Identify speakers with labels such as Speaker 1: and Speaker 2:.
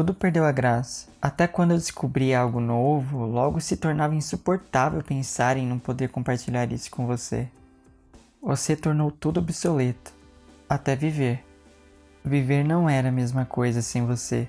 Speaker 1: Tudo perdeu a graça. Até quando eu descobri algo novo, logo se tornava insuportável pensar em não poder compartilhar isso com você. Você tornou tudo obsoleto, até viver. Viver não era a mesma coisa sem você.